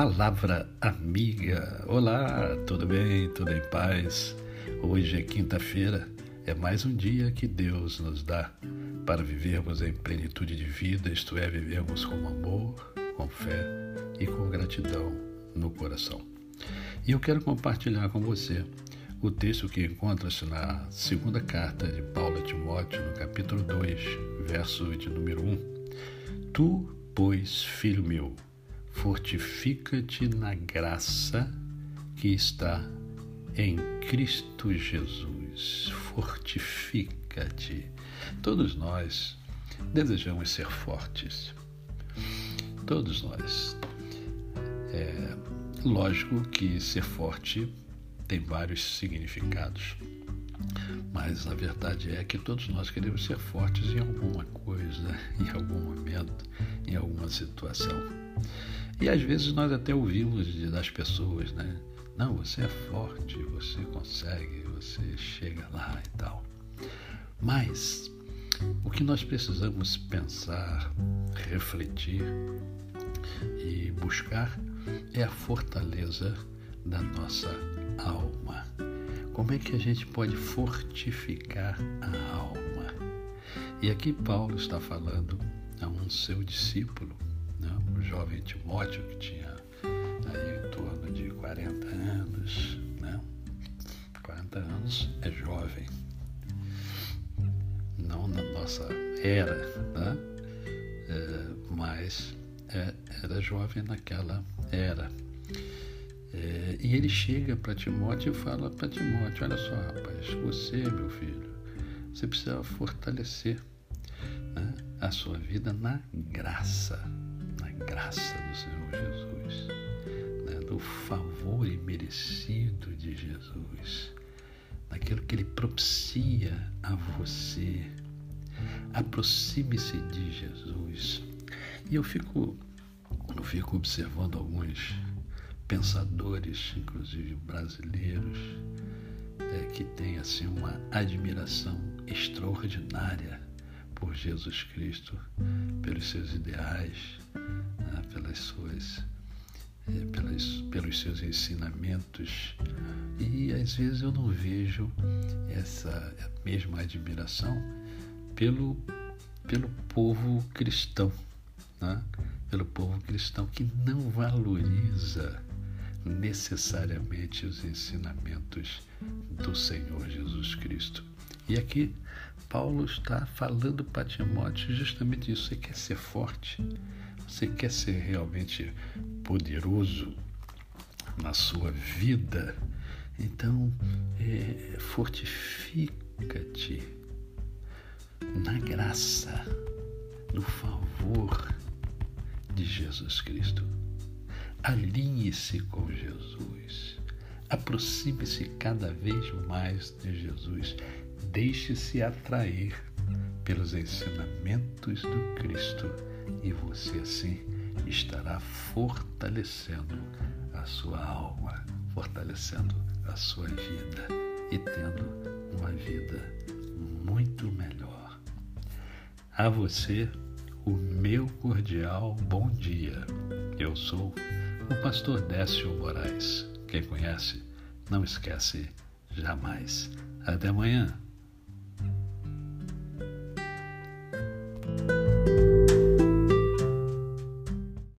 Palavra Amiga. Olá, tudo bem? Tudo em paz? Hoje é quinta-feira, é mais um dia que Deus nos dá para vivermos em plenitude de vida, isto é, vivermos com amor, com fé e com gratidão no coração. E eu quero compartilhar com você o texto que encontra-se na segunda carta de Paulo a Timóteo, no capítulo 2, verso de número 1. Tu, pois, filho meu, fortifica-te na graça que está em Cristo Jesus. Fortifica-te. Todos nós desejamos ser fortes. Todos nós. É lógico que ser forte tem vários significados. Mas a verdade é que todos nós queremos ser fortes em alguma coisa, em algum momento, em alguma situação. E às vezes nós até ouvimos das pessoas, né? Não, você é forte, você consegue, você chega lá e tal. Mas o que nós precisamos pensar, refletir e buscar é a fortaleza da nossa alma. Como é que a gente pode fortificar a alma? E aqui Paulo está falando a um seu discípulo, né? o jovem Timóteo, que tinha aí em torno de 40 anos. Né? 40 anos é jovem. Não na nossa era, né? É, mas é, era jovem naquela era. É, e ele chega para Timóteo e fala para Timóteo: Olha só, rapaz, você, meu filho, você precisa fortalecer né, a sua vida na graça graça do Senhor Jesus, né, do favor imerecido de Jesus, daquilo que Ele propicia a você. Aproxime-se de Jesus. E eu fico, eu fico observando alguns pensadores, inclusive brasileiros, é, que têm assim uma admiração extraordinária por Jesus Cristo, pelos seus ideais, pelas suas, é, pelas, pelos seus ensinamentos. E às vezes eu não vejo essa mesma admiração pelo, pelo povo cristão, né? pelo povo cristão que não valoriza necessariamente os ensinamentos do Senhor Jesus Cristo. E aqui Paulo está falando para Timóteo justamente isso. Você quer ser forte? Você quer ser realmente poderoso na sua vida? Então, é, fortifica-te na graça, no favor de Jesus Cristo. Alinhe-se com Jesus. Aproxime-se cada vez mais de Jesus. Deixe-se atrair pelos ensinamentos do Cristo e você assim estará fortalecendo a sua alma, fortalecendo a sua vida e tendo uma vida muito melhor. A você, o meu cordial bom dia. Eu sou o pastor Décio Moraes. Quem conhece, não esquece jamais. Até amanhã.